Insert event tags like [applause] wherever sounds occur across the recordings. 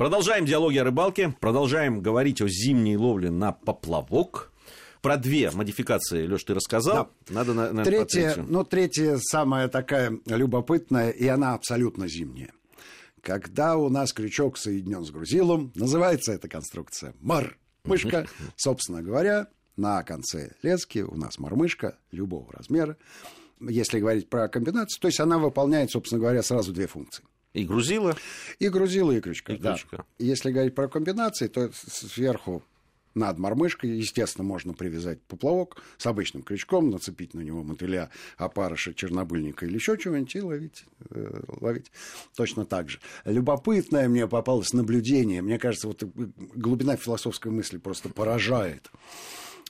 Продолжаем диалоги о рыбалке, продолжаем говорить о зимней ловле на поплавок. Про две модификации, Леш, ты рассказал. Да. Надо, наверное, третья, ну, третья самая такая любопытная, и она абсолютно зимняя. Когда у нас крючок соединен с грузилом, называется эта конструкция мар-мышка. Собственно говоря, на конце лески у нас мормышка любого размера. Если говорить про комбинацию, то есть она выполняет, собственно говоря, сразу две функции. И грузила? И грузила, и крючка. И да. крючка. Если говорить про комбинации, то сверху над мормышкой, естественно, можно привязать поплавок с обычным крючком, нацепить на него мотыля, опарыша, чернобыльника или еще чего-нибудь и ловить, э, ловить точно так же. Любопытное мне попалось наблюдение. Мне кажется, вот глубина философской мысли просто поражает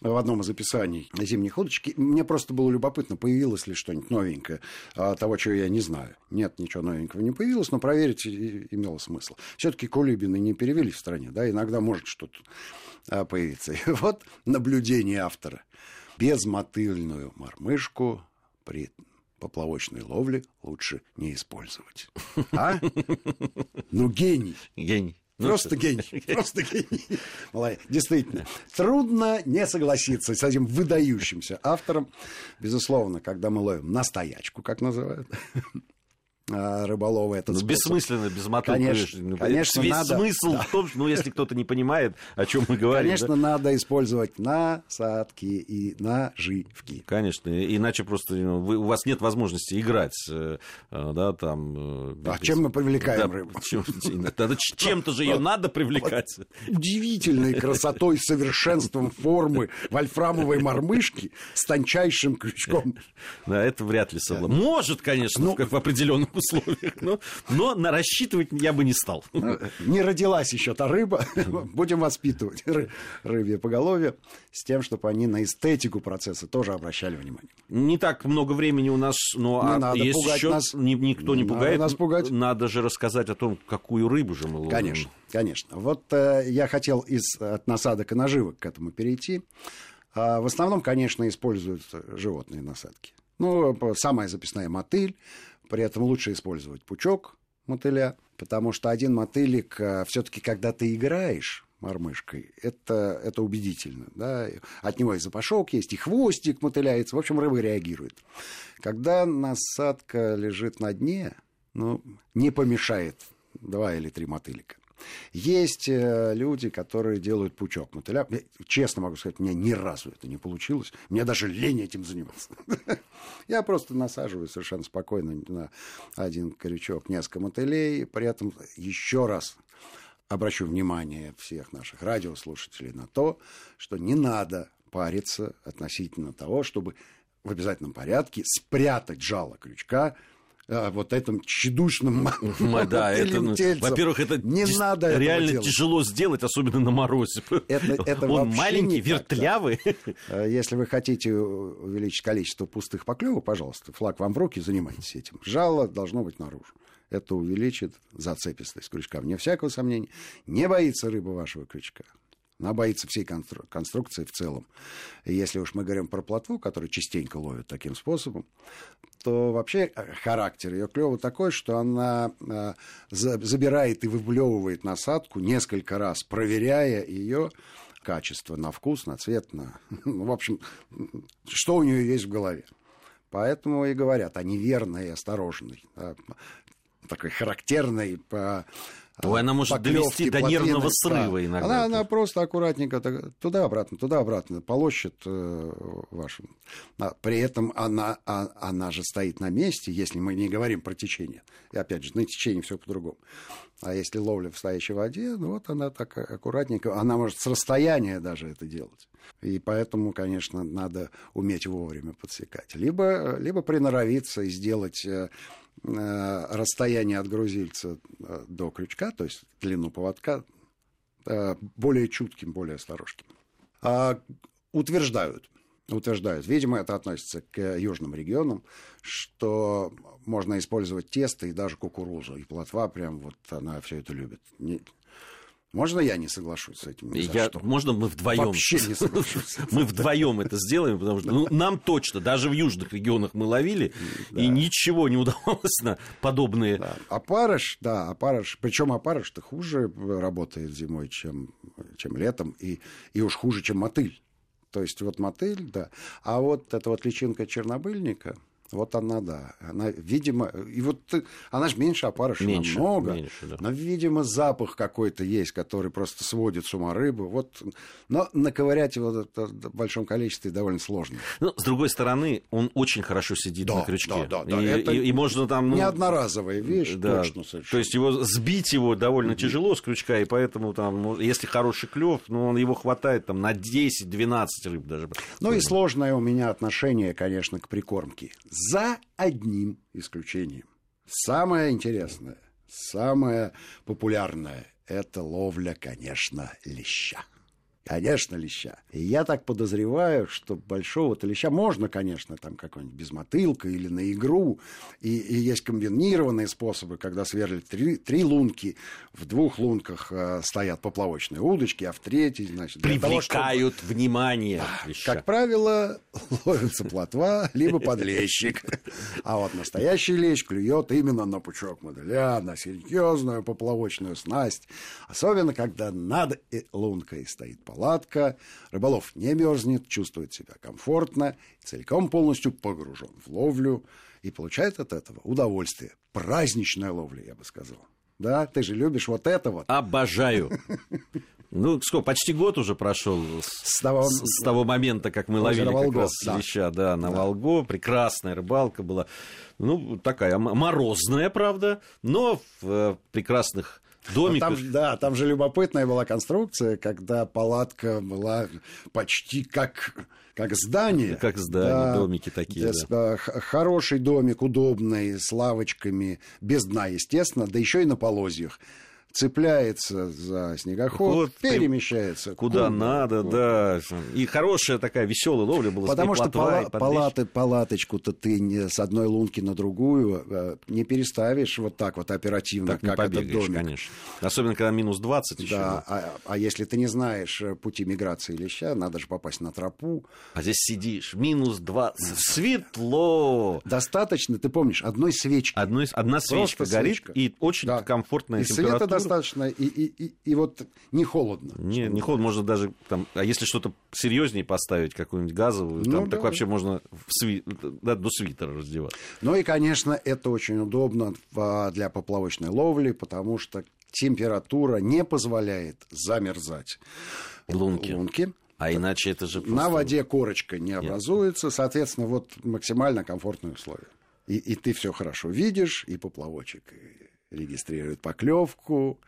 в одном из описаний зимней удочки. Мне просто было любопытно, появилось ли что-нибудь новенькое а, того, чего я не знаю. Нет, ничего новенького не появилось, но проверить имело смысл. Все-таки колюбины не перевелись в стране, да, иногда может что-то а, появиться. И вот наблюдение автора. Безмотыльную мормышку при поплавочной ловле лучше не использовать. А? Ну, гений. Гений. Ну, просто гений. [laughs] Просто гений. Действительно. Трудно не согласиться с этим выдающимся автором. Безусловно, когда мы ловим настоячку, как называют, рыболова этот ну, бессмысленно, без мотора. Конечно, ну, конечно Весь надо, смысл да. в том, что, ну, если кто-то не понимает, о чем мы говорим. Конечно, да? надо использовать насадки и наживки. Конечно, иначе просто ну, вы, у вас нет возможности играть, э, э, да, там... Э, а без... чем мы привлекаем да, рыбу? Чем, чем-то же ее надо привлекать. Удивительной красотой, совершенством формы вольфрамовой мормышки с тончайшим крючком. Да, это вряд ли совладно. Может, конечно, ну, в определенных условиях. Но, но на рассчитывать я бы не стал. Ну, не родилась еще та рыба. Будем воспитывать ры, рыбье поголовье с тем, чтобы они на эстетику процесса тоже обращали внимание. Не так много времени у нас, но не а надо есть пугать еще нас. никто не, не пугает. Надо нас пугать. Надо же рассказать о том, какую рыбу же мы ловим. Конечно, конечно. Вот э, я хотел из от насадок и наживок к этому перейти. А, в основном, конечно, используют животные насадки. Ну, самая записная мотыль, при этом лучше использовать пучок мотыля, потому что один мотылик, э, все-таки, когда ты играешь мормышкой, это, это убедительно. Да? От него и запашок есть, и хвостик мотыляется. В общем, рыба реагирует. Когда насадка лежит на дне, ну, не помешает два или три мотылика. Есть э, люди, которые делают пучок мотыля. честно могу сказать, у меня ни разу это не получилось. Мне даже лень этим заниматься. [laughs] Я просто насаживаю совершенно спокойно на один крючок несколько мотылей. При этом еще раз обращу внимание всех наших радиослушателей на то, что не надо париться относительно того, чтобы в обязательном порядке спрятать жало крючка а, вот этом тщедушном [laughs] да, это, ну, Во-первых, это не надо реально тяжело сделать, особенно на морозе. Это, [laughs] это Он маленький, вертлявый. А, если вы хотите увеличить количество пустых поклевок, пожалуйста, флаг вам в руки, занимайтесь этим. Жало должно быть наружу. Это увеличит зацепистость крючка. Вне всякого сомнения. Не боится рыба вашего крючка. Она боится всей констру- конструкции в целом. И если уж мы говорим про плотву, которую частенько ловят таким способом, то вообще э, характер ее клёва такой, что она э, забирает и выблевывает насадку несколько раз, проверяя ее качество на вкус, на цвет, на... [laughs] Ну, в общем, что у нее есть в голове. Поэтому и говорят о неверной и осторожной, такой характерной по Ой, она может довести до нервного срыва иногда. Она, она просто аккуратненько туда-обратно, туда-обратно полощет э, вашим. А при этом она, а, она же стоит на месте, если мы не говорим про течение. И опять же, на течение все по-другому. А если ловля в стоящей воде, ну вот она так аккуратненько, она может с расстояния даже это делать. И поэтому, конечно, надо уметь вовремя подсекать. Либо, либо приноровиться и сделать Э, расстояние от грузильца э, до крючка, то есть длину поводка, э, более чутким, более осторожным. А утверждают, утверждают, видимо, это относится к южным регионам, что можно использовать тесто и даже кукурузу. И плотва прям вот она все это любит. Можно я не соглашусь с этим? Я, можно мы вдвоем? Вообще не соглашусь. [laughs] Мы вдвоем это сделаем, потому что ну, нам точно, даже в южных регионах мы ловили, да. и ничего не удавалось на подобные. Да. Опарыш, да, опарыш. Причем опарыш-то хуже работает зимой, чем, чем летом, и, и уж хуже, чем мотыль. То есть вот мотыль, да. А вот эта вот личинка чернобыльника, вот она, да. Она, видимо, и вот она же меньше опарыша меньше, намного. Меньше, да. Но, видимо, запах какой-то есть, который просто сводит с ума рыбу. Вот, но наковырять его в большом количестве довольно сложно. Ну, с другой стороны, он очень хорошо сидит да, на крючке. Да, да, да. И, Это и, и можно там... Ну, не одноразовая вещь, да, точно совершенно. То есть его сбить его довольно mm-hmm. тяжело с крючка, и поэтому там, ну, если хороший клев, ну, он его хватает там на 10-12 рыб даже. Ну и сложное у меня отношение, конечно, к прикормке. За одним исключением. Самое интересное, самое популярное – это ловля, конечно, леща. Конечно, леща. И я так подозреваю, что большого-то леща можно, конечно, там какой-нибудь без мотылка или на игру. И, и есть комбинированные способы, когда сверлят три, три лунки, в двух лунках э, стоят поплавочные удочки, а в третьей, значит... Привлекают того, чтобы... внимание леща. Как правило, [laughs] ловится плотва, либо подлещик. А вот настоящий лещ клюет именно на пучок мотыля, на серьезную поплавочную снасть. Особенно, когда над лункой стоит палатка, рыболов не мерзнет, чувствует себя комфортно, целиком полностью погружен в ловлю и получает от этого удовольствие. Праздничная ловля, я бы сказал. Да, ты же любишь вот это вот. Обожаю. Ну, сколько, почти год уже прошел с того, с, с того момента, как мы ловили Волго, как раз да. леща, да, на да. Волго. Прекрасная рыбалка была. Ну, такая морозная, правда, но в э, прекрасных домик. Там, да, там же любопытная была конструкция, когда палатка была почти как как здание. Как здание, да, домики такие. Да. Хороший домик, удобный, с лавочками, без дна, естественно, да еще и на полозьях цепляется за снегоход, вот, перемещается. Куда, куда надо, куда. да. И хорошая такая веселая ловля была. Потому что пала- палаты, палаточку-то ты не с одной лунки на другую э, не переставишь вот так вот оперативно, так как этот домик. конечно. Особенно, когда минус 20 еще. Да, а, а если ты не знаешь э, пути миграции леща, надо же попасть на тропу. А здесь сидишь, минус 20, светло. Достаточно, ты помнишь, одной свечки. Одной, одна свечка Просто горит, свечка. и очень да. комфортная и температура достаточно, и, и, и, и вот не холодно. Не, не холодно, можно даже там, а если что-то серьезнее поставить, какую-нибудь газовую, ну, там, да. так вообще можно в сви... да, до свитера раздевать. Ну и, конечно, это очень удобно для поплавочной ловли, потому что температура не позволяет замерзать лунки. лунки. А иначе это же просто... На воде корочка не образуется, Нет. соответственно, вот максимально комфортные условия. И, и ты все хорошо видишь, и поплавочек, и регистрирует поклевку,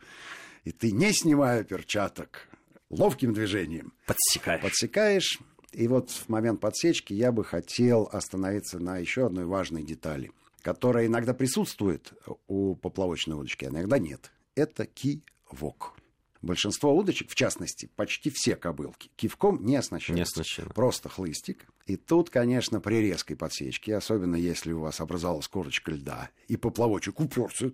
и ты, не снимая перчаток, ловким движением подсекаешь. подсекаешь. И вот в момент подсечки я бы хотел остановиться на еще одной важной детали, которая иногда присутствует у поплавочной удочки, а иногда нет. Это кивок. Большинство удочек, в частности, почти все кобылки, кивком не оснащены. Не оснащены. Просто хлыстик. И тут, конечно, при резкой подсечке, особенно если у вас образовалась корочка льда, и поплавочек уперся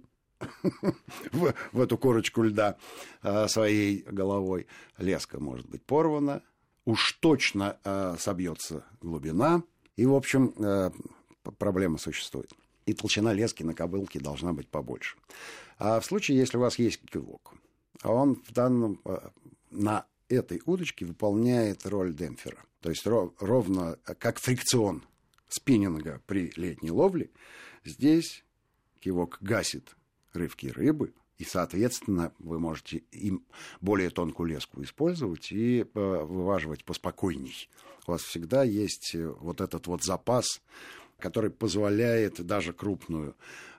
в, в эту корочку льда а, своей головой. Леска может быть порвана, уж точно а, собьется глубина, и, в общем, а, проблема существует. И толщина лески на кобылке должна быть побольше. А в случае, если у вас есть кивок, он в данном, на этой удочке выполняет роль демпфера. То есть ровно как фрикцион спиннинга при летней ловле, здесь кивок гасит рыбки рыбы, и, соответственно, вы можете им более тонкую леску использовать и э, вываживать поспокойней. У вас всегда есть э, вот этот вот запас, который позволяет даже крупную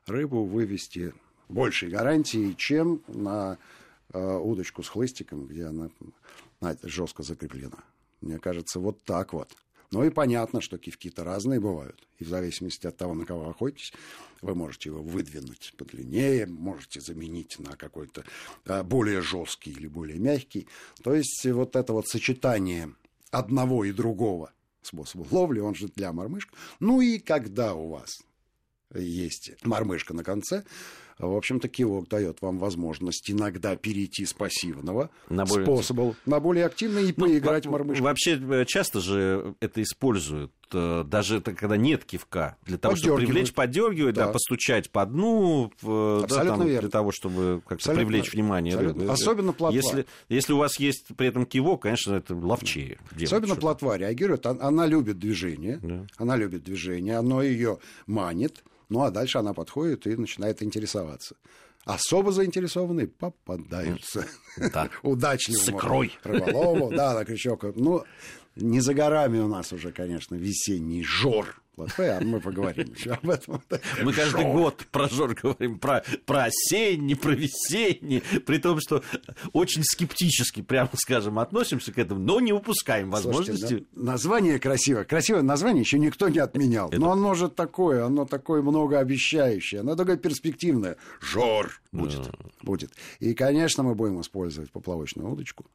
рыбу вывести большей гарантии, чем на э, удочку с хлыстиком, где она жестко закреплена. Мне кажется, вот так вот. Ну и понятно, что кивки-то разные бывают. И в зависимости от того, на кого охотитесь, вы можете его выдвинуть подлиннее, можете заменить на какой-то а, более жесткий или более мягкий. То есть вот это вот сочетание одного и другого способа ловли, он же для мормышек. Ну и когда у вас есть мормышка на конце, в общем-то, кивок дает вам возможность иногда перейти с пассивного на более... способа на более активный и ну, поиграть в мормышку. Вообще э, часто же это используют э, даже это когда нет кивка, для того, чтобы привлечь, поддергивать, да. да, постучать по дну, да, там, для того, чтобы как-то привлечь внимание рыбы. Особенно плотва. Если, если у вас есть при этом кивок, конечно, это ловчее. Особенно плотва реагирует, она любит движение, да. она любит движение, оно ее манит, ну а дальше она подходит и начинает интересоваться. Особо заинтересованные попадаются. Да. [laughs] Удачливому С икрой. рыболову. [laughs] Да, на крючок. Ну, не за горами у нас уже, конечно, весенний жор плохое, а мы поговорим еще об этом. [laughs] Мы каждый год про жор говорим, про, про осенний, про весенний, при том, что очень скептически, прямо скажем, относимся к этому, но не упускаем возможности. Слушайте, да, название красивое. Красивое название еще никто не отменял. Это... Но оно же такое, оно такое многообещающее, оно такое перспективное. Жор будет. Да. будет. И, конечно, мы будем использовать поплавочную удочку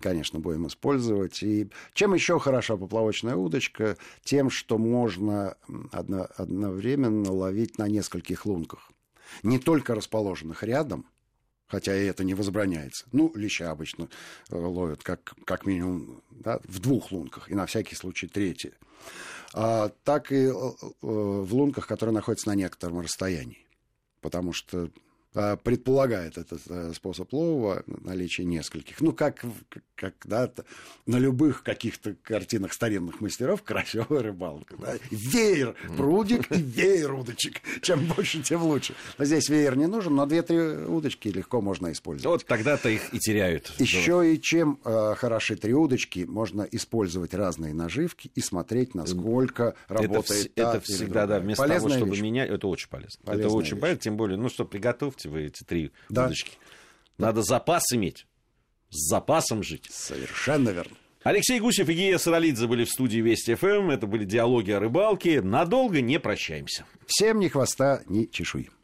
конечно, будем использовать. И чем еще хороша поплавочная удочка? Тем, что можно одно, одновременно ловить на нескольких лунках. Не только расположенных рядом, хотя и это не возбраняется. Ну, леща обычно э, ловят как, как минимум да, в двух лунках, и на всякий случай третье. А, так и э, э, в лунках, которые находятся на некотором расстоянии. Потому что предполагает этот э, способ лова наличие нескольких. Ну, как когда-то на любых каких-то картинах старинных мастеров красивая рыбалка. Да? Веер прудик и веер удочек. Чем больше, тем лучше. Но здесь веер не нужен, но две-три удочки легко можно использовать. Вот тогда-то их и теряют. Еще и чем э, хороши три удочки, можно использовать разные наживки и смотреть, насколько работает Это, это всегда, да, вместо Полезная того, чтобы вещь. менять, это очень полезно. Полезная это очень вещь. полезно, тем более, ну что, приготовьте вы эти три да. удочки. Надо запас иметь с запасом жить. Совершенно верно. Алексей Гусев и Гия Саралидзе были в студии Вести ФМ. Это были диалоги о рыбалке. Надолго не прощаемся. Всем ни хвоста, ни чешуи.